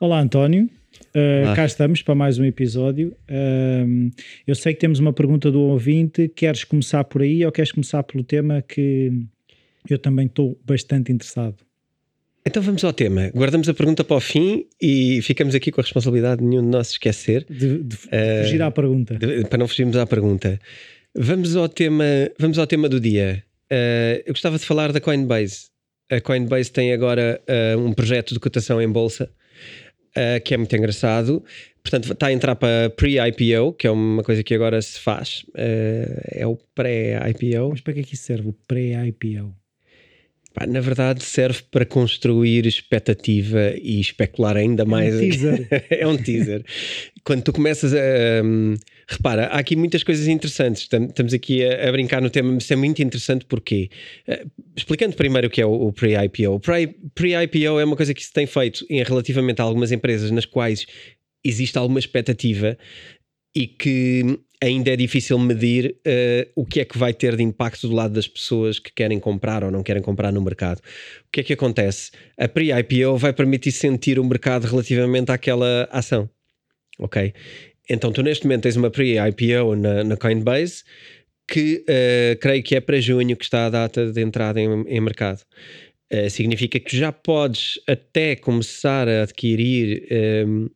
Olá, António. Uh, Olá. cá estamos para mais um episódio. Um, eu sei que temos uma pergunta do ouvinte. Queres começar por aí ou queres começar pelo tema que eu também estou bastante interessado? Então vamos ao tema. Guardamos a pergunta para o fim e ficamos aqui com a responsabilidade de nenhum de nós esquecer, De, de Eh, fugir à pergunta. de- para não fugirmos à pergunta. Vamos ao tema, vamos ao tema do dia. Eh, eu gostava de falar da Coinbase. A Coinbase tem agora eh, um projeto de cotação em bolsa eh, que é muito engraçado. Portanto, está a entrar para pre-IPO, que é uma coisa que agora se faz. É o pré-IPO. Mas para que é que isso serve? O pré-IPO? Pá, na verdade, serve para construir expectativa e especular ainda mais. teaser. é um teaser. Quando tu começas a. hum, repara, há aqui muitas coisas interessantes. Tam- Estamos aqui a, a brincar no tema, mas é muito interessante porque. eh, explicando primeiro o que é o, o pre-IPO. O pre- pre-IPO é uma coisa que se tem feito em relativamente a algumas empresas nas quais existe alguma expectativa e que ainda é difícil medir eh, o que é que vai ter de impacto do lado das pessoas que querem comprar ou não querem comprar no mercado. O que é que acontece? A pre-IPO vai permitir sentir o mercado relativamente àquela ação. Ok? Então, tu neste momento tens uma pre-IPO na, na Coinbase que eh, creio que é para junho que está a data de entrada em, em mercado. Eh, significa que já podes até começar a adquirir ehm,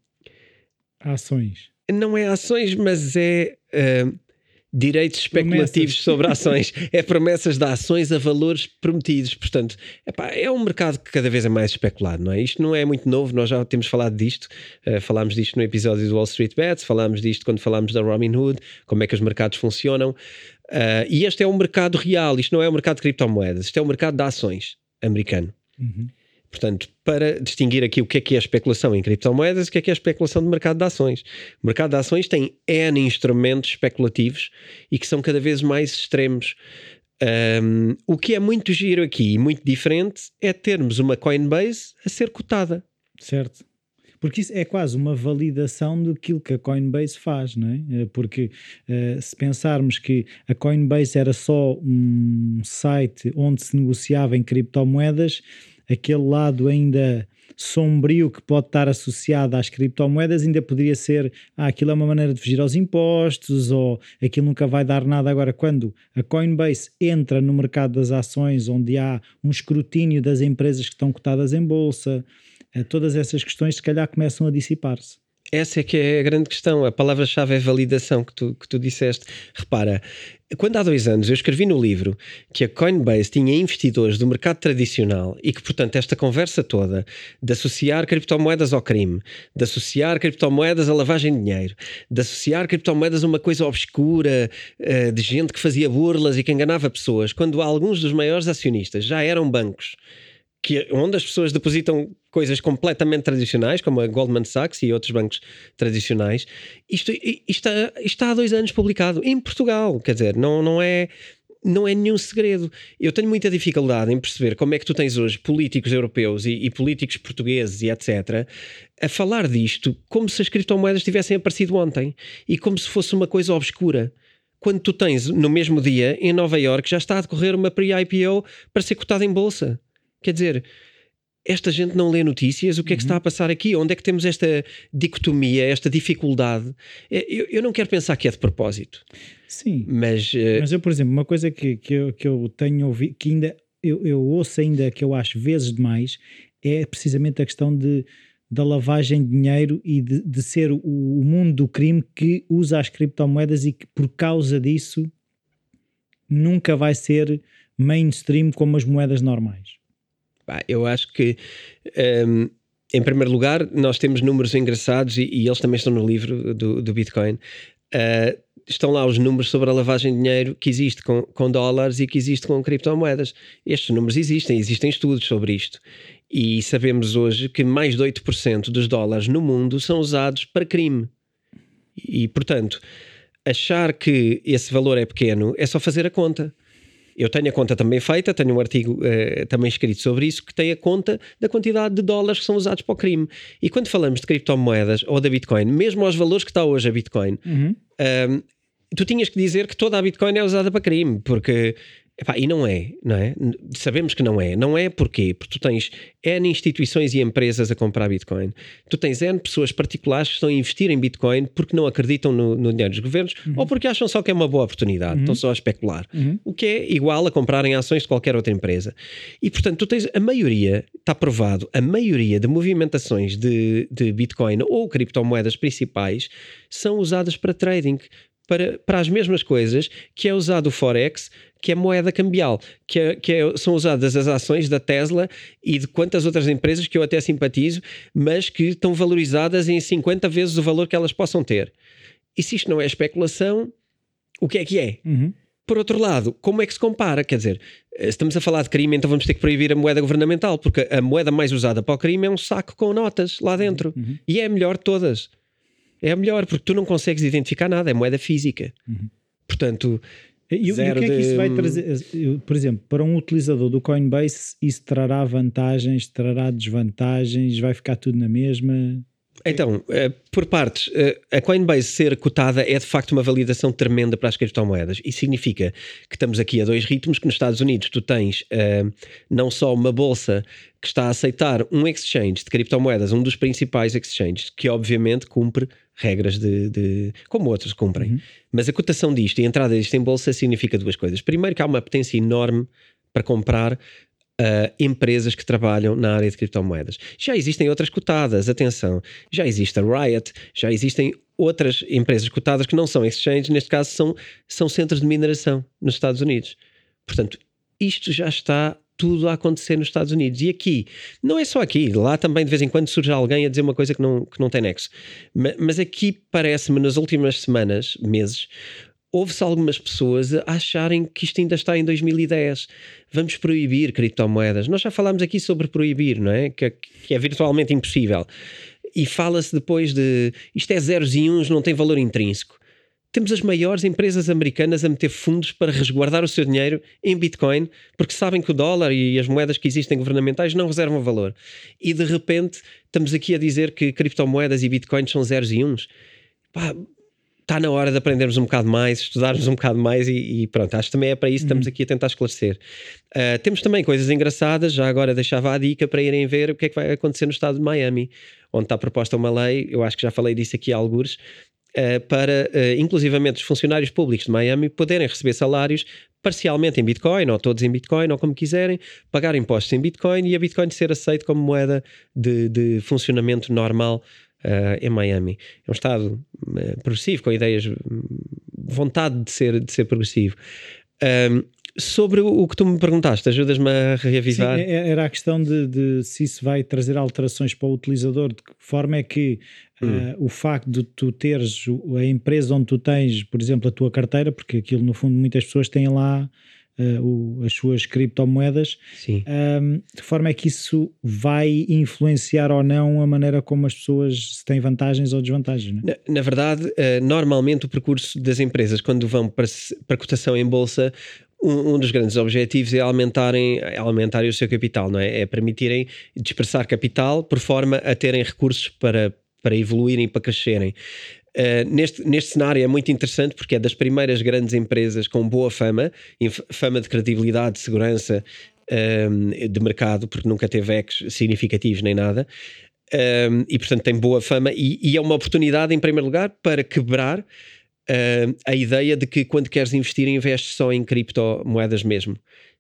Ações. Não é ações, mas é ah, direitos especulativos Promessas. sobre ações. é promessas de ações a valores prometidos. Portanto, epá, é um mercado que cada vez é mais especulado, não é? Isto não é muito novo, nós já temos falado disto. Ah, falámos disto no episódio do Wall Street Bets, falámos disto quando falámos da Robinhood, como é que os mercados funcionam. Ah, e este é um mercado real, isto não é um mercado de criptomoedas, isto é um mercado de ações americano. Uhum. Portanto, para distinguir aqui o que é que é especulação em criptomoedas e o que é que é especulação de mercado de ações. O mercado de ações tem N instrumentos especulativos e que são cada vez mais extremos. Um, o que é muito giro aqui e muito diferente é termos uma Coinbase a ser cotada. Certo. Porque isso é quase uma validação daquilo que a Coinbase faz, não é? Eh, Porque eh, se pensarmos que a Coinbase era só um site onde se negociava em criptomoedas, aquele lado ainda sombrio que pode estar associado às criptomoedas ainda poderia ser ah, aquilo é uma maneira de fugir aos impostos ou aquilo nunca vai dar nada agora quando a Coinbase entra no mercado das ações onde há um escrutínio das empresas que estão cotadas em bolsa eh, todas essas questões se calhar começam a dissipar-se. Essa é que é a grande questão. A palavra-chave é validação que tu, que tu disseste. Repara, quando há dois anos eu escrevi no livro que a Coinbase tinha investidores do mercado tradicional e que, portanto, esta conversa toda de associar criptomoedas ao crime, de associar criptomoedas à lavagem de dinheiro, de associar criptomoedas a uma coisa obscura, eh, de gente que fazia burlas e que enganava pessoas, quando alguns dos maiores acionistas já eram bancos que, onde as pessoas depositam coisas completamente tradicionais, como a Goldman Sachs e outros bancos tradicionais. Isto, isto, está, há dois anos publicado em Portugal, quer dizer, não, não é. Não é nenhum segredo. Eu tenho muita dificuldade em perceber como é que tu tens hoje políticos europeus e, e políticos portugueses e etc. a falar disto como se as criptomoedas tivessem aparecido ontem e como se fosse uma coisa obscura quando tu tens no mesmo dia em Nova York já está a decorrer uma pre-IPO para ser cotada em bolsa. Quer dizer, esta gente não lê notícias, o que é que está a passar aqui? Onde é que temos esta dicotomia, esta dificuldade? É, Eu, eu não quero pensar que é de propósito, Sim. mas eh, Mas eu, por exemplo, uma coisa que, que, eu, que eu tenho ouvido, que ainda eu, eu ouço ainda que eu acho vezes demais, é precisamente a questão de, da lavagem de dinheiro e de, de ser o, o mundo do crime que usa as criptomoedas e que por causa disso nunca vai ser mainstream como as moedas normais. Eu acho que. ehm, em primeiro lugar, nós temos números engraçados e, e eles também estão no livro do, do Bitcoin. Ah, estão lá os números sobre a lavagem de dinheiro que existe com, com dólares e que existe com criptomoedas. Estes números existem, existem estudos sobre isto. E sabemos hoje que mais de 8% dos dólares no mundo são usados para crime. E, portanto, achar que esse valor é pequeno é só fazer a conta. Eu tenho a conta também feita, tenho um artigo eh, também escrito sobre isso, que tem a conta da quantidade de dólares que são usados para o crime. E quando falamos de criptomoedas ou da Bitcoin, mesmo aos valores que está hoje a Bitcoin, Uhum. um, tu tinhas que dizer que toda a Bitcoin é usada para crime, porque Epá, e não é, não é? Sabemos que não é. Não é porquê? Porque tu tens N instituições e empresas a comprar Bitcoin. Tu tens N pessoas particulares que estão a investir em Bitcoin porque não acreditam no, no dinheiro dos governos uhum. ou porque acham só que é uma boa oportunidade, uhum. estão só a especular. Uhum. O que é igual a comprarem ações de qualquer outra empresa. E portanto, tu tens a maioria, está provado, a maioria de movimentações de, de Bitcoin ou criptomoedas principais são usadas para trading para, para as mesmas coisas que é usado o Forex, que é moeda cambial, que, é, que é, são usadas as ações da Tesla e de quantas outras empresas que eu até simpatizo, mas que estão valorizadas em 50 vezes o valor que elas possam ter. E se isto não é especulação, o que é que é? Uhum. Por outro lado, como é que se compara? Quer dizer, estamos a falar de crime, então vamos ter que proibir a moeda governamental, porque a moeda mais usada para o crime é um saco com notas lá dentro. Uhum. E é a melhor de todas é a melhor, porque tu não consegues identificar nada, é moeda física. Uhum. Portanto, e, zero e o que é que isso vai trazer? Por exemplo, para um utilizador do Coinbase, isso trará vantagens, trará desvantagens, vai ficar tudo na mesma? Então, eh, por partes, eh, a Coinbase ser cotada é de facto uma validação tremenda para as criptomoedas. Isso significa que estamos aqui a dois ritmos, que nos Estados Unidos tu tens uh, não só uma bolsa que está a aceitar um exchange de criptomoedas, um dos principais exchanges, que obviamente cumpre regras de, de como outros cumprem. Uhum. Mas a cotação disto e a entrada disto em bolsa significa duas coisas. Primeiro que há uma potência enorme para comprar Uh, empresas que trabalham na área de criptomoedas. Já existem outras cotadas, atenção, já existe a Riot, já existem outras empresas cotadas que não são exchanges, neste caso são, são centros de mineração nos Estados Unidos. Portanto, isto já está tudo a acontecer nos Estados Unidos. E aqui, não é só aqui, lá também de vez em quando surge alguém a dizer uma coisa que não, que não tem nexo. Mas, mas aqui parece-me, nas últimas semanas, meses, houve-se algumas pessoas a acharem que isto ainda está em 2010. Vamos proibir criptomoedas. Nós já falámos aqui sobre proibir, não é? Que, que é virtualmente impossível. E fala-se depois de isto é zeros e uns, não tem valor intrínseco. Temos as maiores empresas americanas a meter fundos para resguardar o seu dinheiro em Bitcoin, porque sabem que o dólar e as moedas que existem governamentais não reservam valor. E de repente estamos aqui a dizer que criptomoedas e Bitcoin são zeros e uns. Pá, está na hora de aprendermos um bocado mais, estudarmos um bocado mais e, e pronto, acho que também é para isso que estamos uhum. aqui a tentar esclarecer. Uh, temos também coisas engraçadas, já agora deixava a dica para irem ver o que é que vai acontecer no estado de Miami, onde está proposta uma lei, eu acho que já falei disso aqui a alguns, uh, para uh, inclusivamente os funcionários públicos de Miami poderem receber salários parcialmente em Bitcoin, ou todos em Bitcoin, ou como quiserem, pagar impostos em Bitcoin e a Bitcoin ser aceito como moeda de, de funcionamento normal uh, em Miami. É um Estado progressivo, com ideias, vontade de ser, de ser progressivo. Um, sobre o que tu me perguntaste, ajudas-me a reavivar? Sim, é, é, era a questão de, de, se isso vai trazer alterações para o utilizador, de que forma é que hum. uh, o facto de tu teres a empresa onde tu tens, por exemplo, a tua carteira, porque aquilo no fundo muitas pessoas têm lá uh, o, as suas criptomoedas, um, de forma é que isso vai influenciar ou não a maneira como as pessoas têm vantagens ou desvantagens? Na, na, verdade, uh, normalmente o percurso das empresas, quando vão para, para cotação em bolsa, um, um, dos grandes objetivos é aumentarem, é aumentarem o seu capital, não é? É permitirem dispersar capital por forma a terem recursos para, para evoluírem, para crescerem. Uh, neste, neste cenário é muito interessante porque é das primeiras grandes empresas com boa fama, fama de credibilidade, de segurança um, ehm, de mercado, porque nunca teve ex significativos nem nada. Um, ehm, e portanto tem boa fama e, e, é uma oportunidade em primeiro lugar para quebrar uh, a ideia de que quando queres investir investes só em criptomoedas mesmo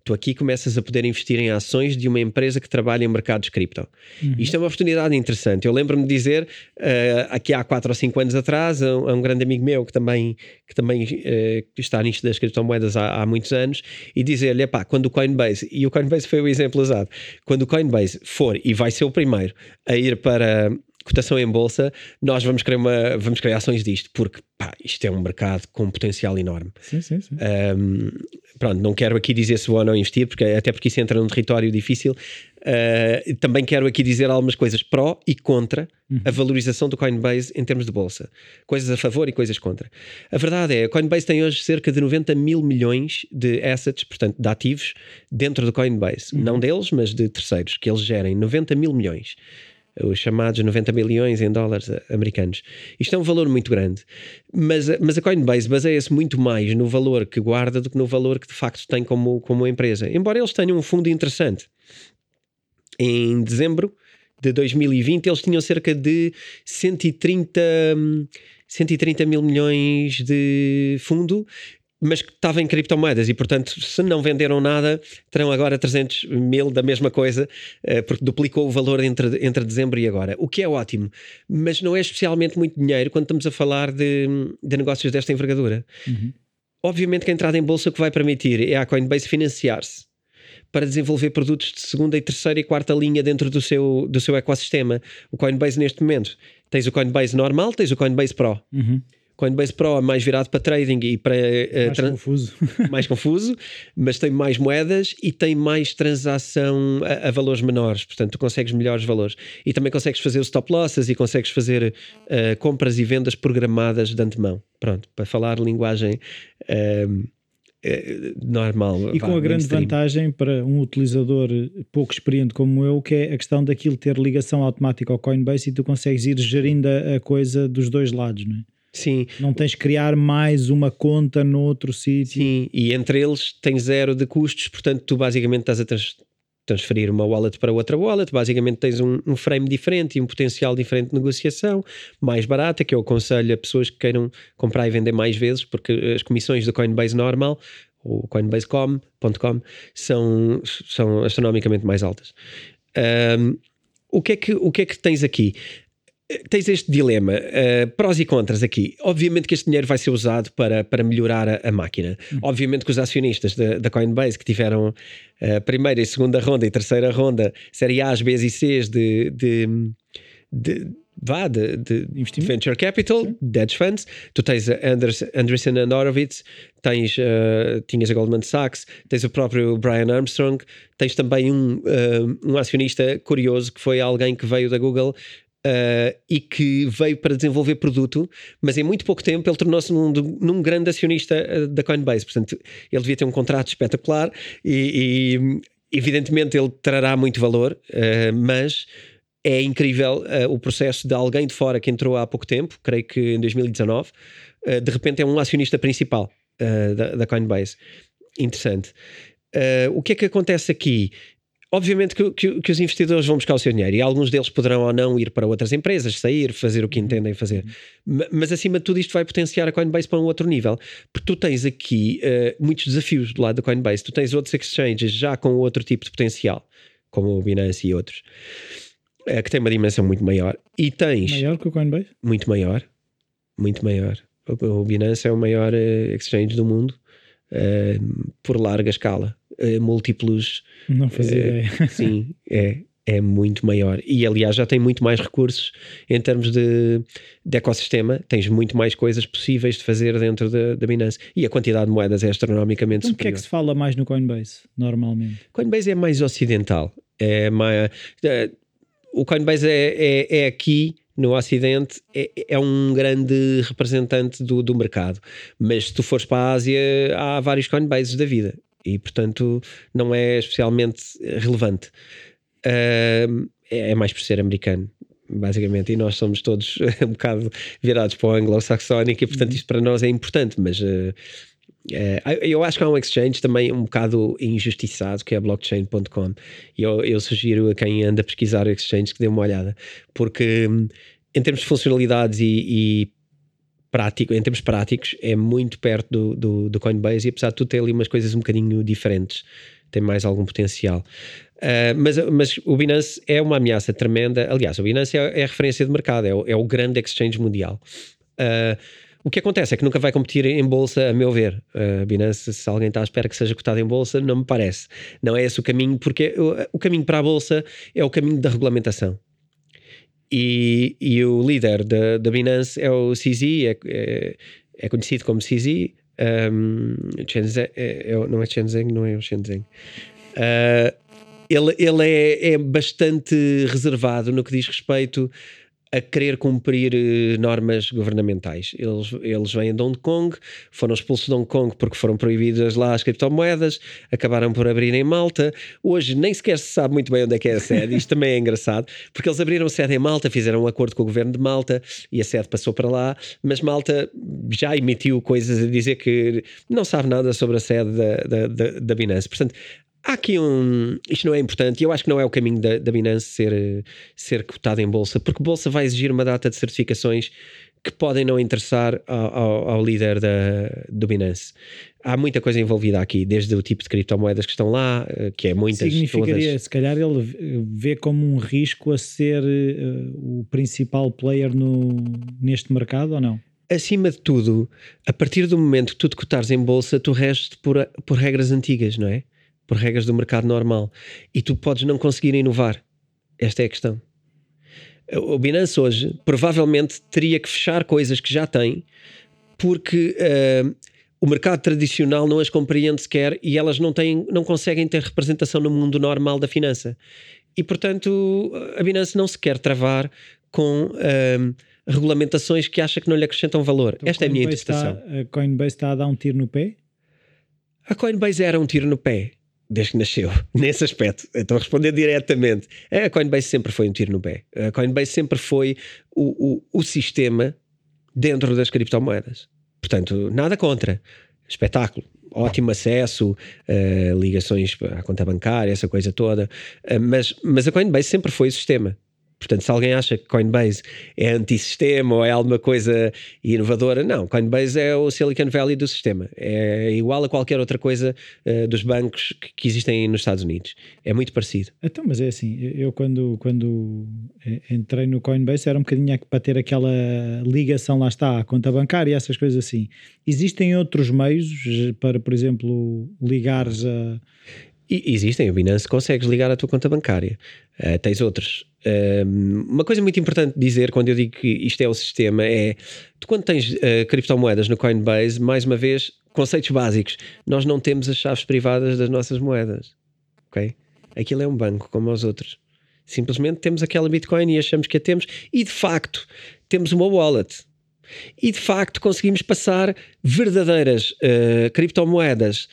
tu aqui começas a poder investir em ações de uma empresa que trabalha em mercados cripto. Uhum. Isto é uma oportunidade interessante. Eu lembro-me de dizer, uh, aqui há 4 ou 5 anos atrás, a, a, um grande amigo meu que também, que também uh, está nisto das criptomoedas há, há muitos anos, e dizer-lhe, pá, quando o Coinbase, e o Coinbase foi o exemplo usado, quando o Coinbase for, e vai ser o primeiro, a ir para cotação em bolsa, nós vamos criar, uma, vamos criar ações disto, porque pá, isto é um mercado com potencial enorme. Sim, sim, sim. Um, pronto, não quero aqui dizer se vou ou não investir, porque, até porque isso entra num território difícil. Uh, também quero aqui dizer algumas coisas pró e contra uhum. a valorização do Coinbase em termos de bolsa. Coisas a favor e coisas contra. A verdade é, a Coinbase tem hoje cerca de 90 mil milhões de assets, portanto, de ativos, dentro do Coinbase. Uhum. Não deles, mas de terceiros, que eles gerem 90 mil milhões. Os chamados 90 milhões em dólares americanos. Isto é um valor muito grande, mas, mas a Coinbase baseia-se muito mais no valor que guarda do que no valor que de facto tem como, como empresa. Embora eles tenham um fundo interessante. Em dezembro de 2020, eles tinham cerca de 130, 130 mil milhões de fundo mas que estava em criptomoedas e, portanto, se não venderam nada, terão agora 300 mil da mesma coisa, eh, porque duplicou o valor entre, entre dezembro e agora, o que é ótimo, mas não é especialmente muito dinheiro quando estamos a falar de, de negócios desta envergadura. Uhum. Obviamente que a entrada em bolsa que vai permitir é a Coinbase financiar-se para desenvolver produtos de segunda e terceira e quarta linha dentro do seu, do seu ecossistema. O Coinbase neste momento, tens o Coinbase normal, tens o Coinbase Pro. Uhum. Coinbase Pro é mais virado para trading e para. Uh, mais confuso. mais confuso, mas tem mais moedas e tem mais transação a, a, valores menores. Portanto, tu consegues melhores valores. E também consegues fazer os stop losses e consegues fazer uh, compras e vendas programadas de antemão. Pronto, para falar linguagem. Uh, normal. E com a grande vantagem para um utilizador pouco experiente como eu, que é a questão daquilo ter ligação automática ao Coinbase e tu consegues ir gerindo a coisa dos dois lados, não é? Sim. Não tens que criar mais uma conta noutro sítio. Sim, e entre eles tem zero de custos, portanto tu basicamente estás a trans transferir uma wallet para outra wallet, basicamente tens um, um, frame diferente e um potencial diferente de negociação, mais barata, que eu aconselho a pessoas que queiram comprar e vender mais vezes, porque as comissões do Coinbase normal, o coinbase.com, são, são astronomicamente mais altas. Um, o que, é que, o que é que tens aqui? Tens este dilema, uh, prós e contras aqui. Obviamente que este dinheiro vai ser usado para, para melhorar a, a máquina. Uhum. Obviamente que os acionistas da Coinbase que tiveram a uh, primeira e segunda ronda e terceira ronda, série A's, B's e C's de, de, de vá, de, de venture capital, Sim. hedge funds, tu tens a Anders, Andreessen and Horowitz, tens, uh, tinhas a Goldman Sachs, tens o próprio Brian Armstrong, tens também um, uh, um acionista curioso que foi alguém que veio da Google Uh, e que veio para desenvolver produto, mas em muito pouco tempo ele tornou-se num, num, grande acionista ah, da Coinbase. Portanto, ele devia ter um contrato espetacular e, e evidentemente ele trará muito valor, uh, mas é incrível uh, o processo de alguém de fora que entrou há pouco tempo, creio que em 2019, de repente é um acionista principal da, da, Coinbase. Interessante. o que é que acontece aqui? Obviamente que, que, que, os investidores vão buscar o seu dinheiro e alguns deles poderão ou não ir para outras empresas, sair, fazer o que uhum. entendem fazer. Mas acima de tudo, isto vai potenciar a Coinbase para um outro nível, porque tu tens aqui uh, muitos desafios do lado da Coinbase. Tu tens outros exchanges já com outro tipo de potencial, como o Binance e outros, uh, que têm uma dimensão muito maior. E tens. Maior que o Coinbase? Muito maior. Muito maior. O, o Binance é o maior uh, exchange do mundo por larga escala uh, múltiplos. Não fazia uh, ideia. Sim, é, é muito maior. E aliás, já tem muito mais recursos em termos de, de ecossistema, tens muito mais coisas possíveis de fazer dentro da, da Binance. E a quantidade de moedas é astronomicamente então, superior. O que é que se fala mais no Coinbase, normalmente? Coinbase é mais ocidental. É mais, uh, o Coinbase é, é, é aqui no Ocidente é, é, um grande representante do, do mercado. Mas se tu fores para a Ásia, há vários Coinbases da vida e, portanto, não é especialmente relevante. Uh, é mais por ser americano, basicamente, e nós somos todos um bocado virados para o anglo-saxónico, e, portanto, isto para nós é importante, mas. Uh, eu acho que há um exchange também um bocado injustiçado que é blockchain.com e eu, eu, sugiro a quem anda a pesquisar exchange que dê uma olhada porque em termos de funcionalidades e, e prático, em termos práticos, é muito perto do, do, do, Coinbase e apesar de tudo ter ali umas coisas um bocadinho diferentes, tem mais algum potencial. Uh, mas, mas o Binance é uma ameaça tremenda. Aliás, o Binance é, é a referência de mercado, é o, é o grande exchange mundial. Uh, o que acontece é que nunca vai competir em bolsa, a meu ver. Uh, Binance, se alguém está à espera que seja cotado em bolsa, não me parece. Não é esse o caminho, porque o, o caminho para a bolsa é o caminho da regulamentação. E, e o líder da, da Binance é o CZ, é, é, é conhecido como CZ. Um, Shenzhen, é, é, não é Shenzhen, não é o Shenzhen. Uh, ele ele é, é bastante reservado no que diz respeito a querer cumprir eh, normas governamentais. Eles, eles vêm de Hong Kong, foram expulsos de Hong Kong porque foram proibidas lá as criptomoedas, acabaram por abrir em Malta. Hoje nem sequer se sabe muito bem onde é que é a sede, isto também é engraçado, porque eles abriram sede em Malta, fizeram um acordo com o governo de Malta e a sede passou para lá, mas Malta já emitiu coisas a dizer que não sabe nada sobre a sede da, da, da, da Binance. Portanto, há aqui um. Isto não é importante e eu acho que não é o caminho da, da Binance ser, ser cotado em bolsa, porque bolsa vai exigir uma data de certificações que podem não interessar ao, ao, ao líder da, do Binance. Há muita coisa envolvida aqui, desde o tipo de criptomoedas que estão lá, eh, que é muitas. Significaria, todas. se calhar, ele vê como um risco a ser uh, o principal player no, neste mercado ou não? Acima de tudo, a partir do momento que tu te cotares em bolsa, tu restes por, por regras antigas, não é? Por regras do mercado normal. E tu podes não conseguir inovar. Esta é a questão. O Binance hoje provavelmente teria que fechar coisas que já tem, porque uh, o mercado tradicional não as compreende sequer e elas não, têm, não conseguem ter representação no mundo normal da finança. E portanto, a Binance não se quer travar com uh, regulamentações que acha que não lhe acrescentam valor. Então, Esta é a minha interpretação. Está, a Coinbase está a dar um tiro no pé? A Coinbase era um tiro no pé desde que nasceu, nesse aspecto. Então, responder diretamente, a Coinbase sempre foi um tiro no pé. A Coinbase sempre foi o, o, o sistema dentro das criptomoedas. Portanto, nada contra. Espetáculo. Ótimo acesso, uh, ligações à conta bancária, essa coisa toda. Uh, mas, mas a Coinbase sempre foi o sistema. Portanto, se alguém acha que Coinbase é antissistema ou é alguma coisa inovadora, não. Coinbase é o Silicon Valley do sistema. É igual a qualquer outra coisa uh, dos bancos que, que, existem nos Estados Unidos. É muito parecido. Então, mas é assim, eu quando, quando eh, entrei no Coinbase era um bocadinho para ter aquela ligação, lá está, à conta bancária e essas coisas assim. Existem outros meios para, por exemplo, ligares a e existem, o Binance consegues ligar à tua conta bancária. Uh, tens outros. Uh, uma coisa muito importante dizer quando eu digo que isto é o sistema é tu quando tens uh, criptomoedas no Coinbase, mais uma vez, conceitos básicos. Nós não temos as chaves privadas das nossas moedas. Ok? Aquilo é um banco como os outros. Simplesmente temos aquela Bitcoin e achamos que a temos, e de facto temos uma wallet. E de facto conseguimos passar verdadeiras criptomoedas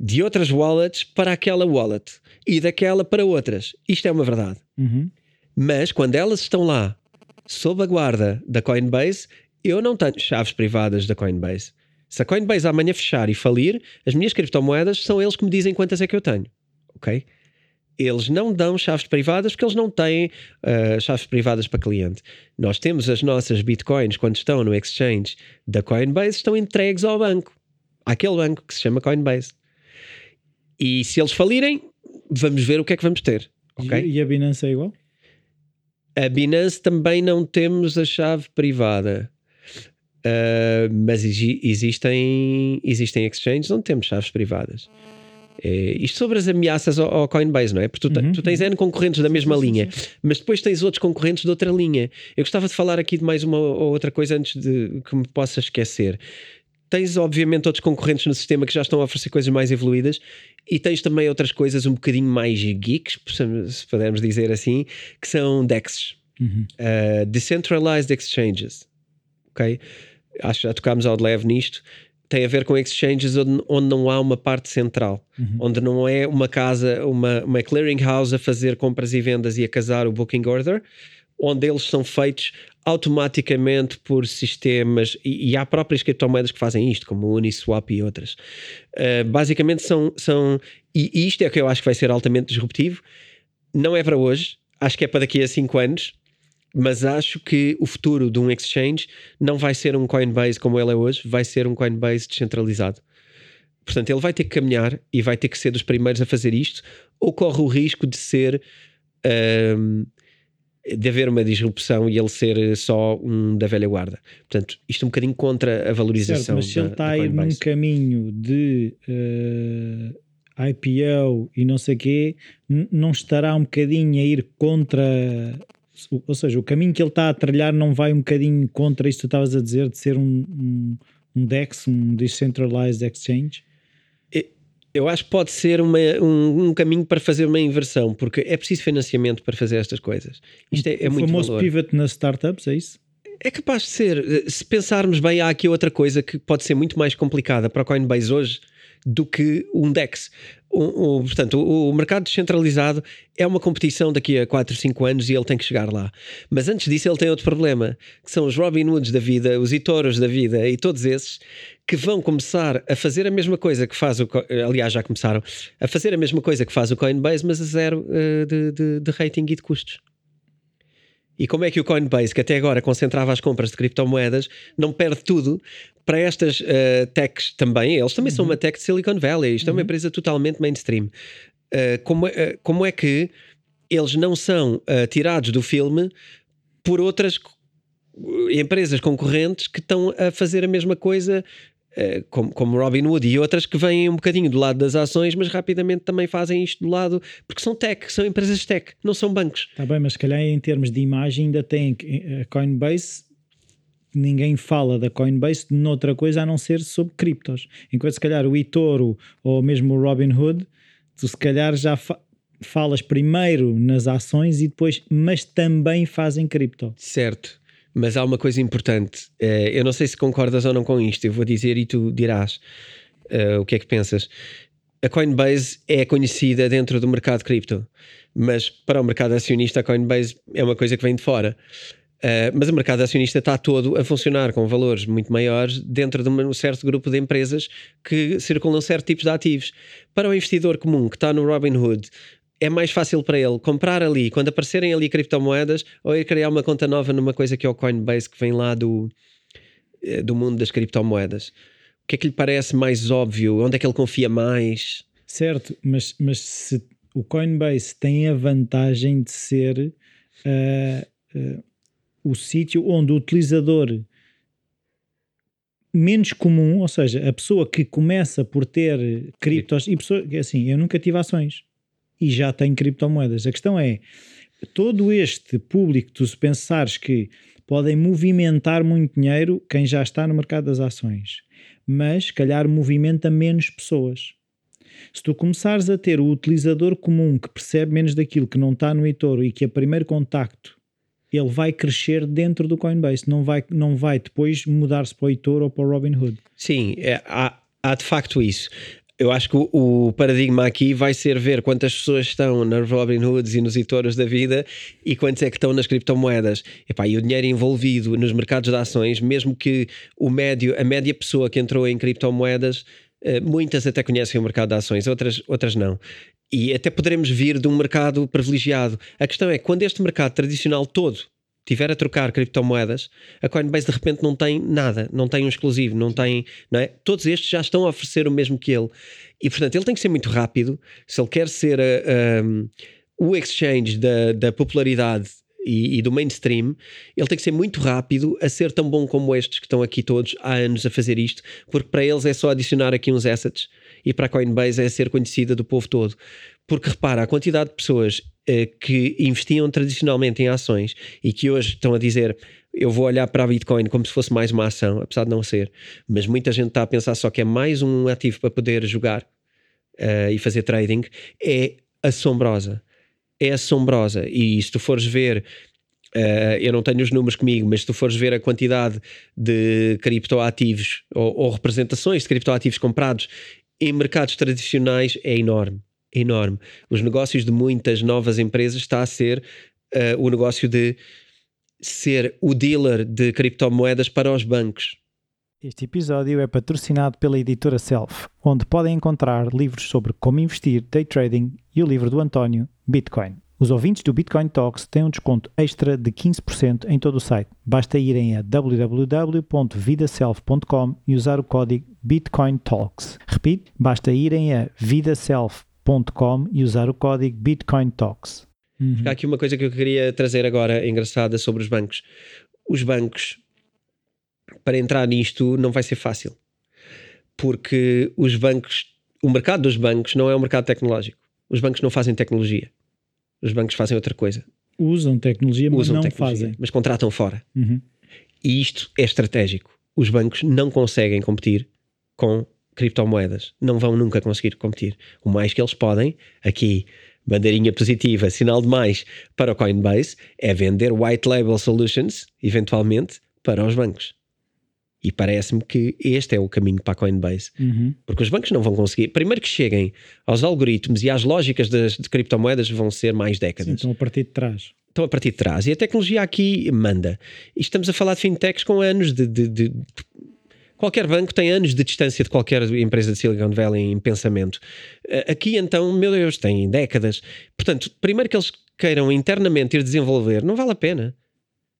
de outras wallets para aquela wallet e daquela para outras. Isto é uma verdade. Uhum. Mas quando elas estão lá, sob a guarda da Coinbase, eu não tenho chaves privadas da Coinbase. Se a Coinbase amanhã fechar e falir, as minhas criptomoedas são eles que me dizem quantas é que eu tenho. Ok? Eles não dão chaves privadas porque eles não têm uh, chaves privadas para cliente. Nós temos as nossas bitcoins, quando estão no exchange da Coinbase, estão entregues ao banco. Àquele banco que se chama Coinbase. E se eles falirem, vamos ver o que é que vamos ter. Okay? E a Binance é igual? A Binance também não temos a chave privada. Uh, mas existem, existem exchanges onde temos chaves privadas. É, isto sobre as ameaças ao, ao, Coinbase, não é? Porque tu, uhum, tu tens uhum. N concorrentes da mesma sim, linha, sim. mas depois tens outros concorrentes de outra linha. Eu gostava de falar aqui de mais uma ou outra coisa antes de que me possa esquecer tens obviamente outros concorrentes no sistema que já estão a oferecer coisas mais evoluídas e tens também outras coisas um bocadinho mais geeks, se pudermos dizer assim, que são DEXs, uhum. uh, Decentralized Exchanges. Ok? Acho que já tocámos ao de leve nisto. Tem a ver com exchanges onde, onde não há uma parte central, uhum. onde não é uma casa, uma, uma clearing house a fazer compras e vendas e a casar o booking order, onde eles são feitos automaticamente por sistemas, e, e, há próprias criptomoedas que fazem isto, como Uniswap e outras. Uh, basicamente são, são. E, isto é o que eu acho que vai ser altamente disruptivo. Não é para hoje, acho que é para daqui a 5 anos, mas acho que o futuro de um exchange não vai ser um Coinbase como ele é hoje, vai ser um Coinbase descentralizado. Portanto, ele vai ter que caminhar e vai ter que ser dos primeiros a fazer isto, ou corre o risco de ser. Uh, de haver uma disrupção e ele ser só um da velha guarda. Portanto, isto é um bocadinho contra a valorização. Certo, mas se ele está a ir num caminho de uh, eh, IPO e não sei o quê, não estará um bocadinho a ir contra. Ou seja, o caminho que ele está a trilhar não vai um bocadinho contra isto que tu estavas a dizer de ser um, um, um DEX, um Decentralized Exchange? Eu acho que pode ser uma, um, um, caminho para fazer uma inversão, porque é preciso financiamento para fazer estas coisas. Isto é, é o muito famoso valor. pivot nas startups, é isso? É capaz de ser. Se pensarmos bem, há aqui outra coisa que pode ser muito mais complicada para o Coinbase hoje do que um DEX. O, o, portanto, o, o, mercado descentralizado é uma competição daqui a 4, 5 anos e ele tem que chegar lá. Mas antes disso, ele tem outro problema, que são os Robin Hoods da vida, os Itoros da vida e todos esses que vão começar a fazer a mesma coisa que faz o. Aliás, já começaram a fazer a mesma coisa que faz o Coinbase, mas a zero uh, de, de, de rating e de custos. E como é que o Coinbase, que até agora concentrava as compras de criptomoedas, não perde tudo para estas uh, techs também? Eles também uhum. são uma tech de Silicon Valley, isto uhum. é uma uhum. empresa totalmente mainstream. Uh, como, uh, como é que eles não são tirados do filme por outras empresas concorrentes que estão a fazer a mesma coisa eh, como, como Robinhood e outras que vêm um bocadinho do lado das ações, mas rapidamente também fazem isto do lado, porque são tech, são empresas tech, não são bancos. Está bem, mas se calhar em termos de imagem ainda tem a Coinbase ninguém fala da Coinbase de noutra coisa a não ser sobre criptos. Enquanto se calhar o eToro ou mesmo o Robinhood, tu se calhar já fa falas primeiro nas ações e depois, mas também fazem cripto. Certo. Mas há uma coisa importante. Uh, eu não sei se concordas ou não com isto. Eu vou dizer e tu dirás uh, o que é que pensas. A Coinbase é conhecida dentro do mercado cripto, mas para o mercado acionista, a Coinbase é uma coisa que vem de fora. Uh, mas o mercado acionista está todo a funcionar com valores muito maiores dentro de um certo grupo de empresas que circulam certo tipos de ativos. Para o investidor comum que está no Robinhood, é mais fácil para ele comprar ali, quando aparecerem ali criptomoedas, ou ir criar uma conta nova numa coisa que é o Coinbase, que vem lá do, eh, do mundo das criptomoedas. O que é que lhe parece mais óbvio? Onde é que ele confia mais? Certo, mas, mas se o Coinbase tem a vantagem de ser uh, uh, o sítio onde o utilizador menos comum, ou seja, a pessoa que começa por ter criptos, e pessoa, assim, eu nunca tive ações, e já tem criptomoedas. A questão é, todo este público, tu se pensares que podem movimentar muito dinheiro quem já está no mercado das ações, mas calhar movimenta menos pessoas. Se tu começares a ter o utilizador comum que percebe menos daquilo que não está no eToro e que a primeiro contacto ele vai crescer dentro do Coinbase, não vai, não vai depois mudar-se para o eToro ou para o Robinhood. Sim, é, há, há de facto isso eu acho que o, o, paradigma aqui vai ser ver quantas pessoas estão nas Robinhoods e nos editores da vida e quantos é que estão nas criptomoedas. Epá, e o dinheiro envolvido nos mercados de ações, mesmo que o médio, a média pessoa que entrou em criptomoedas, eh, muitas até conhecem o mercado de ações, outras, outras não. E até poderemos vir de um mercado privilegiado. A questão é, quando este mercado tradicional todo tiver a trocar criptomoedas, a Coinbase de repente não tem nada, não tem um exclusivo, não tem, não é? Todos estes já estão a oferecer o mesmo que ele. E portanto, ele tem que ser muito rápido. Se ele quer ser um, o exchange da, da popularidade e, e, do mainstream, ele tem que ser muito rápido a ser tão bom como estes que estão aqui todos há anos a fazer isto, porque para eles é só adicionar aqui uns assets e para a Coinbase é ser conhecida do povo todo. Porque repara, a quantidade de pessoas eh, que investiam tradicionalmente em ações e que hoje estão a dizer eu vou olhar para a Bitcoin como se fosse mais uma ação, apesar de não ser, mas muita gente está a pensar só que é mais um ativo para poder jogar uh, e fazer trading, é assombrosa. É assombrosa. E se tu fores ver, uh, eu não tenho os números comigo, mas se tu fores ver a quantidade de criptoativos ou, ou representações de criptoativos comprados em mercados tradicionais, é enorme enorme. Os negócios de muitas novas empresas está a ser uh, o negócio de ser o dealer de criptomoedas para os bancos. Este episódio é patrocinado pela editora Self, onde podem encontrar livros sobre como investir, day trading e o livro do António, Bitcoin. Os ouvintes do Bitcoin Talks têm um desconto extra de 15% em todo o site. Basta irem a www.vidaself.com e usar o código Bitcoin Talks. Repito, basta irem a vidaself.com e usar o código Bitcoin Talks. Uhum. Há aqui uma coisa que eu queria trazer agora engraçada sobre os bancos. Os bancos, para entrar nisto, não vai ser fácil. Porque os bancos, o mercado dos bancos não é um mercado tecnológico. Os bancos não fazem tecnologia. Os bancos fazem outra coisa. Usam tecnologia, mas Usam não tecnologia, fazem. Mas contratam fora. Uhum. E isto é estratégico. Os bancos não conseguem competir com criptomoedas. Não vão nunca conseguir competir. O mais que eles podem, aqui, bandeirinha positiva, sinal de mais para o Coinbase, é vender white label solutions, eventualmente, para os bancos. E parece-me que este é o caminho para a Coinbase. Uhum. Porque os bancos não vão conseguir. Primeiro que cheguem aos algoritmos e às lógicas das, de criptomoedas vão ser mais Sim, décadas. estão a partir de trás. Estão a partir de trás. E a tecnologia aqui manda. E estamos a falar de fintechs com anos de- de- de- Qualquer banco tem anos de distância de qualquer empresa de Silicon Valley em pensamento. Eh, Aqui, então, meu Deus, tem décadas. Portanto, primeiro que eles queiram internamente ir desenvolver, não vale a pena.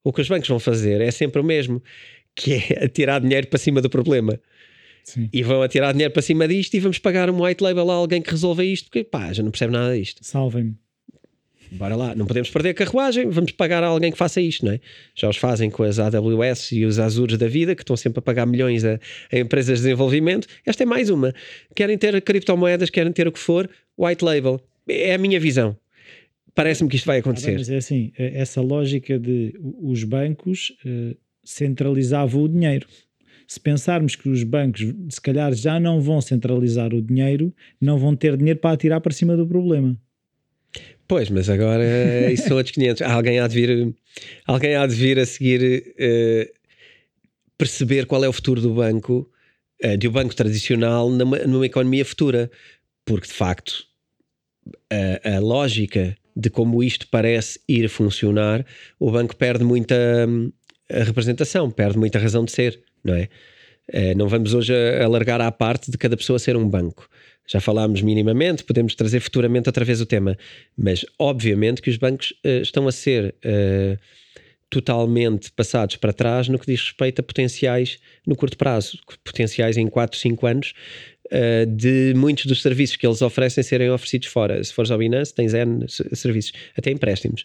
O que os bancos vão fazer é sempre o mesmo, que é atirar dinheiro para cima do problema. Sim. E vão atirar dinheiro para cima disto e vamos pagar um white label a alguém que resolva isto, porque pá, já não percebe nada disto. Salvem-me. Bora lá, não podemos perder a carruagem, vamos pagar a alguém que faça isto, não é? Já os fazem com as AWS e os Azures da vida, que estão sempre a pagar milhões a, a empresas de desenvolvimento. Esta é mais uma. Querem ter criptomoedas, querem ter o que for, white label. É a minha visão. Parece-me que isto vai Ah, acontecer. mas é assim, eh, essa lógica de os bancos eh, centralizavam o dinheiro. Se pensarmos que os bancos, se calhar, já não vão centralizar o dinheiro, não vão ter dinheiro para atirar para cima do problema. Pois, mas agora isso são outros 500. Alguém há de vir, alguém há de vir a seguir eh, perceber qual é o futuro do banco, eh, de um banco tradicional numa, numa economia futura. Porque de facto a, a lógica de como isto parece ir funcionar, o banco perde muita hum, representação, perde muita razão de ser, não é? Eh, não vamos hoje alargar à parte de cada pessoa ser um banco. Já falámos minimamente, podemos trazer futuramente outra vez o tema, mas obviamente que os bancos eh, estão a ser eh, totalmente passados para trás no que diz respeito a potenciais no curto prazo, potenciais em 4, 5 anos, eh, de muitos dos serviços que eles oferecem serem oferecidos fora. Se fores ao Binance, tens N serviços, até empréstimos.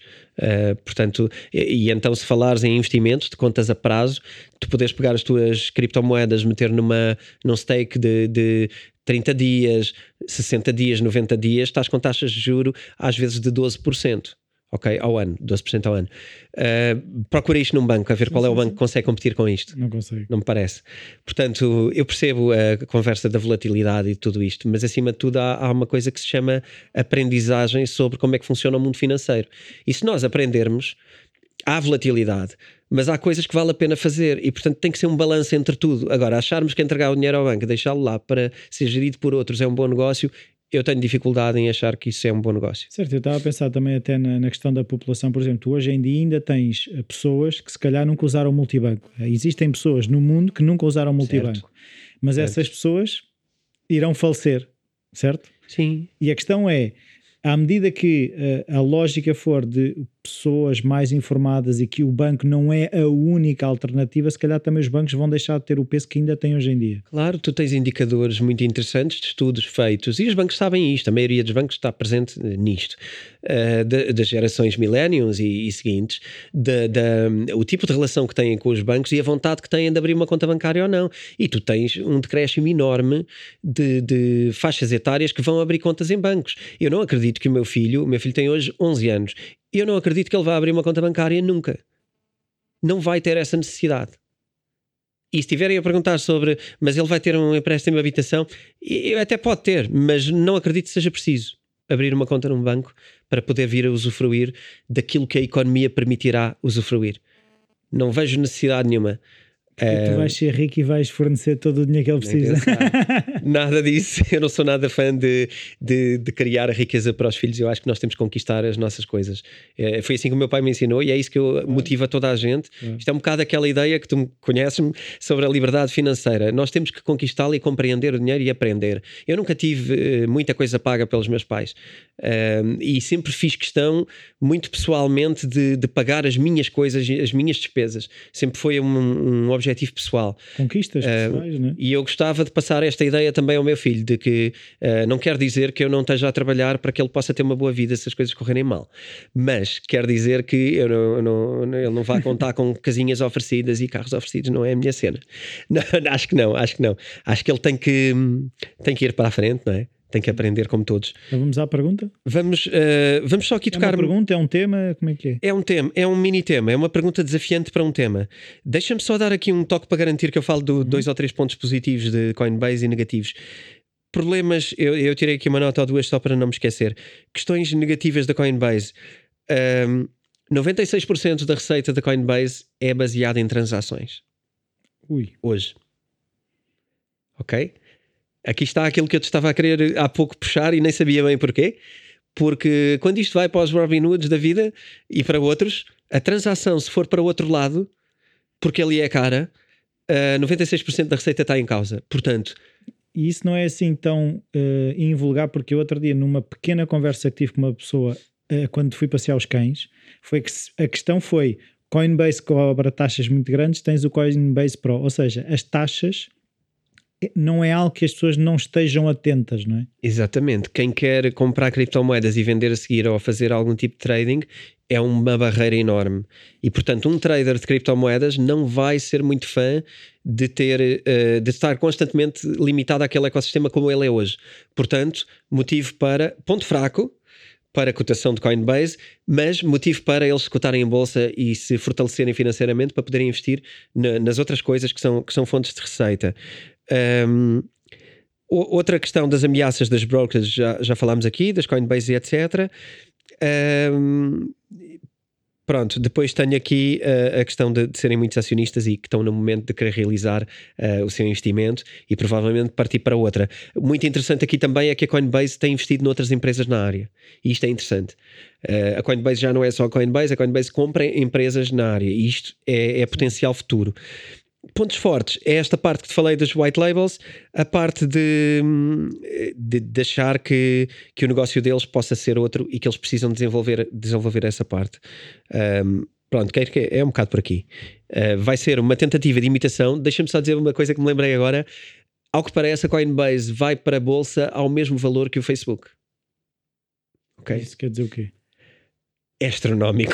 Portanto, e, e então se falares em investimentos, de contas a prazo, tu podes pegar as tuas criptomoedas, meter numa, num stake de, de 30 dias, 60 dias, 90 dias, estás com taxas de juro às vezes de 12%. Ok, ao ano, 12% ao ano. Uh, procura isto num banco, a ver qual é o banco que consegue competir com isto. Não consegue. Não me parece. Portanto, eu percebo a conversa da volatilidade e tudo isto, mas acima de tudo há, há uma coisa que se chama aprendizagem sobre como é que funciona o mundo financeiro. E se nós aprendermos, há volatilidade, mas há coisas que vale a pena fazer e, portanto, tem que ser um balanço entre tudo. Agora, acharmos que entregar o dinheiro ao banco, deixá-lo lá para ser gerido por outros é um bom negócio, eu tenho dificuldade em achar que isso é um bom negócio. Certo, eu estava a pensar também até na, na questão da população, por exemplo, tu hoje em dia ainda tens eh, pessoas que se calhar nunca usaram multibanco. Eh, Existem pessoas no mundo que nunca usaram multibanco, mas Certo. essas pessoas irão falecer, certo? Sim. E a questão é, à medida que eh, a lógica for de pessoas mais informadas e que o banco não é a única alternativa, se calhar também os bancos vão deixar de ter o peso que ainda têm hoje em dia. Claro, tu tens indicadores muito interessantes de estudos feitos e os bancos sabem isto, a maioria dos bancos está presente nisto, da- das gerações millennials e, e seguintes, da, da- o tipo de relação que têm com os bancos e a vontade que têm de abrir uma conta bancária ou não. E tu tens um decréscimo enorme de, de faixas etárias que vão abrir contas em bancos. Eu não acredito que o meu filho, o meu filho tem hoje 11 anos, eu não acredito que ele vá abrir uma conta bancária nunca. Não vai ter essa necessidade. E se estiverem a perguntar sobre, mas ele vai ter um empréstimo de habitação, eu até pode ter, mas não acredito que seja preciso abrir uma conta num banco para poder vir a usufruir daquilo que a economia permitirá usufruir. Não vejo necessidade nenhuma. Porque tu vais ser rico e vais fornecer todo o dinheiro que ele precisa. Nada disso. Eu não sou nada fã de, de, de criar a riqueza para os filhos. Eu acho que nós temos que conquistar as nossas coisas. É, foi assim que o meu pai me ensinou e é isso que eu motiva toda a gente. Claro. Isto é um bocado aquela ideia que tu me conheces-me sobre a liberdade financeira. Nós temos que conquistá-la e compreender o dinheiro e aprender. Eu nunca tive eh, muita coisa paga pelos meus pais Ahm, e sempre fiz questão, muito pessoalmente, de, de pagar as minhas coisas, as minhas despesas. Sempre foi um, um objetivo pessoal. Conquistas pessoais, né? E eu gostava de passar esta ideia também ao meu filho, de que eh, não quer dizer que eu não esteja a trabalhar para que ele possa ter uma boa vida se as coisas correrem mal, mas quer dizer que eu não, eu não- ele não vai contar com casinhas oferecidas e carros oferecidos, não é a minha cena. Não, acho que não, acho que não. Acho que ele tem que, hum, tem que ir para a frente, não é? Tem que aprender como todos. Então vamos à pergunta? Vamos, uh, vamos só aqui É tocar. uma pergunta, é um tema, como é que é? É um tema, é um mini tema, é uma pergunta desafiante para um tema. Deixa-me só dar aqui um toque para garantir que eu falo de dois ou três pontos positivos de Coinbase e negativos. Problemas, eu, eu tirei aqui uma nota ou duas só para não me esquecer. Questões negativas da Coinbase. Um, 96% da receita da Coinbase é baseada em transações. Ui, Hoje. Ok? Aqui está aquilo que eu te estava a querer há pouco puxar e nem sabia bem porquê. Porque quando isto vai para os Robin Hoods da vida e para outros, a transação, se for para o outro lado, porque ali é cara, uh, 96% da receita está em causa. Portanto, E isso não é assim tão uh, invulgar, porque outro dia, numa pequena conversa que tive com uma pessoa, uh, quando fui passear os cães, foi que a questão foi: Coinbase cobra taxas muito grandes, tens o Coinbase Pro. Ou seja, as taxas eh, não é algo que as pessoas não estejam atentas, não é? Exatamente. Quem quer comprar criptomoedas e vender a seguir ou fazer algum tipo de trading é uma barreira enorme. E portanto, um trader de criptomoedas não vai ser muito fã de ter eh, de estar constantemente limitado àquele ecossistema como ele é hoje. Portanto, motivo para ponto fraco para a cotação de Coinbase, mas motivo para eles cotarem em bolsa e se fortalecerem financeiramente para poderem investir na- nas outras coisas que são, que são fontes de receita. Um, outra questão das ameaças das brokers, já, já falámos aqui, das Coinbase e etc. Um, pronto, depois tenho aqui uh, a questão de, de serem muitos acionistas e que estão no momento de querer realizar uh, o seu investimento e provavelmente partir para outra. Muito interessante aqui também é que a Coinbase tem investido noutras empresas na área. E isto é interessante. Uh, a Coinbase já não é só a Coinbase, a Coinbase compra empresas na área e isto é, é potencial futuro pontos fortes é esta parte que te falei dos white labels, a parte de, de, de achar que, que o negócio deles possa ser outro e que eles precisam desenvolver, desenvolver essa parte. Um, pronto, quero que é um bocado por aqui. Uh, vai ser uma tentativa de imitação. Deixa-me só dizer uma coisa que me lembrei agora. Ao que parece, a Coinbase vai para a bolsa ao mesmo valor que o Facebook. Ok? Isso quer dizer o quê? É astronómico.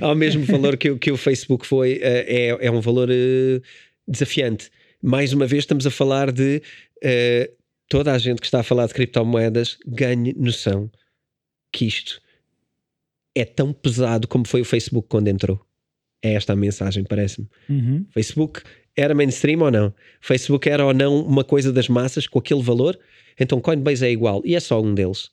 Ah, ao mesmo valor que, o- que o Facebook foi, eh, é, é um valor eh, desafiante. Mais uma vez, estamos a falar de eh, toda a gente que está a falar de criptomoedas ganhe noção que isto é tão pesado como foi o Facebook quando entrou. É esta a mensagem, parece-me. Uhum. Facebook era mainstream ou não? Facebook era ou não uma coisa das massas com aquele valor? Então Coinbase é igual e é só um deles.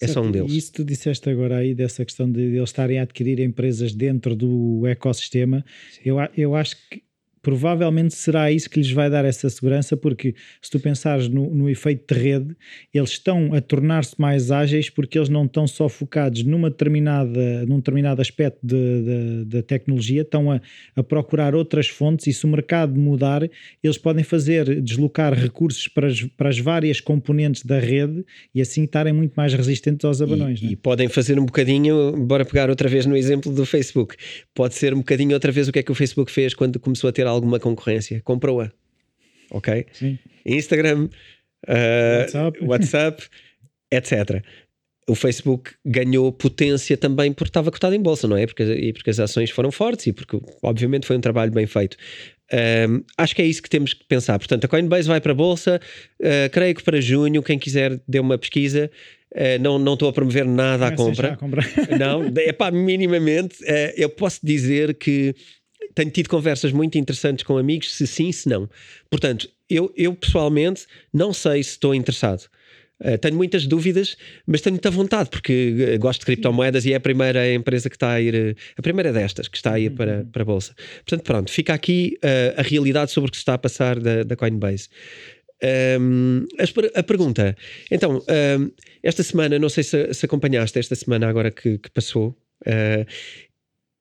É só Certo, um deles. E isso que tu disseste agora aí, dessa questão de eles estarem a adquirir empresas dentro do ecossistema, eu, eu acho que provavelmente será isso que lhes vai dar essa segurança, porque se tu pensares no, no efeito de rede, eles estão a tornar-se mais ágeis porque eles não estão só focados numa determinada, num determinado aspecto de- de- da tecnologia, estão a, a procurar outras fontes e se o mercado mudar, eles podem fazer, deslocar recursos para as, para as várias componentes da rede e assim estarem muito mais resistentes aos abanões. E, não é? e podem fazer um bocadinho, bora pegar outra vez no exemplo do Facebook. Pode ser um bocadinho outra vez o que é que o Facebook fez quando começou a ter alguma concorrência. Comprou-a. Ok? Sim. Instagram, uh, WhatsApp. WhatsApp, etc. O Facebook ganhou potência também porque estava cotado em bolsa, não é? Porque, e porque as ações foram fortes e porque, obviamente, foi um trabalho bem feito. Um, acho que é isso que temos que pensar. Portanto, a Coinbase vai para a bolsa, uh, creio que para junho, quem quiser dê uma pesquisa. Uh, não, não estou a promover nada à compra. já a comprar. Não, é pá, minimamente. eh, eu posso dizer que tenho tido conversas muito interessantes com amigos, se sim, se não. Portanto, eu, eu pessoalmente não sei se estou interessado. Eh, tenho muitas dúvidas, mas tenho muita vontade, porque eh, gosto de criptomoedas e é a primeira empresa que está a ir, eh, a primeira destas que está a ir para, para a Bolsa. Portanto, pronto, fica aqui eh, a realidade sobre o que se está a passar da, da Coinbase. Um, as per- a pergunta, então, um, esta semana, não sei se, se acompanhaste esta semana agora que, que passou, uh,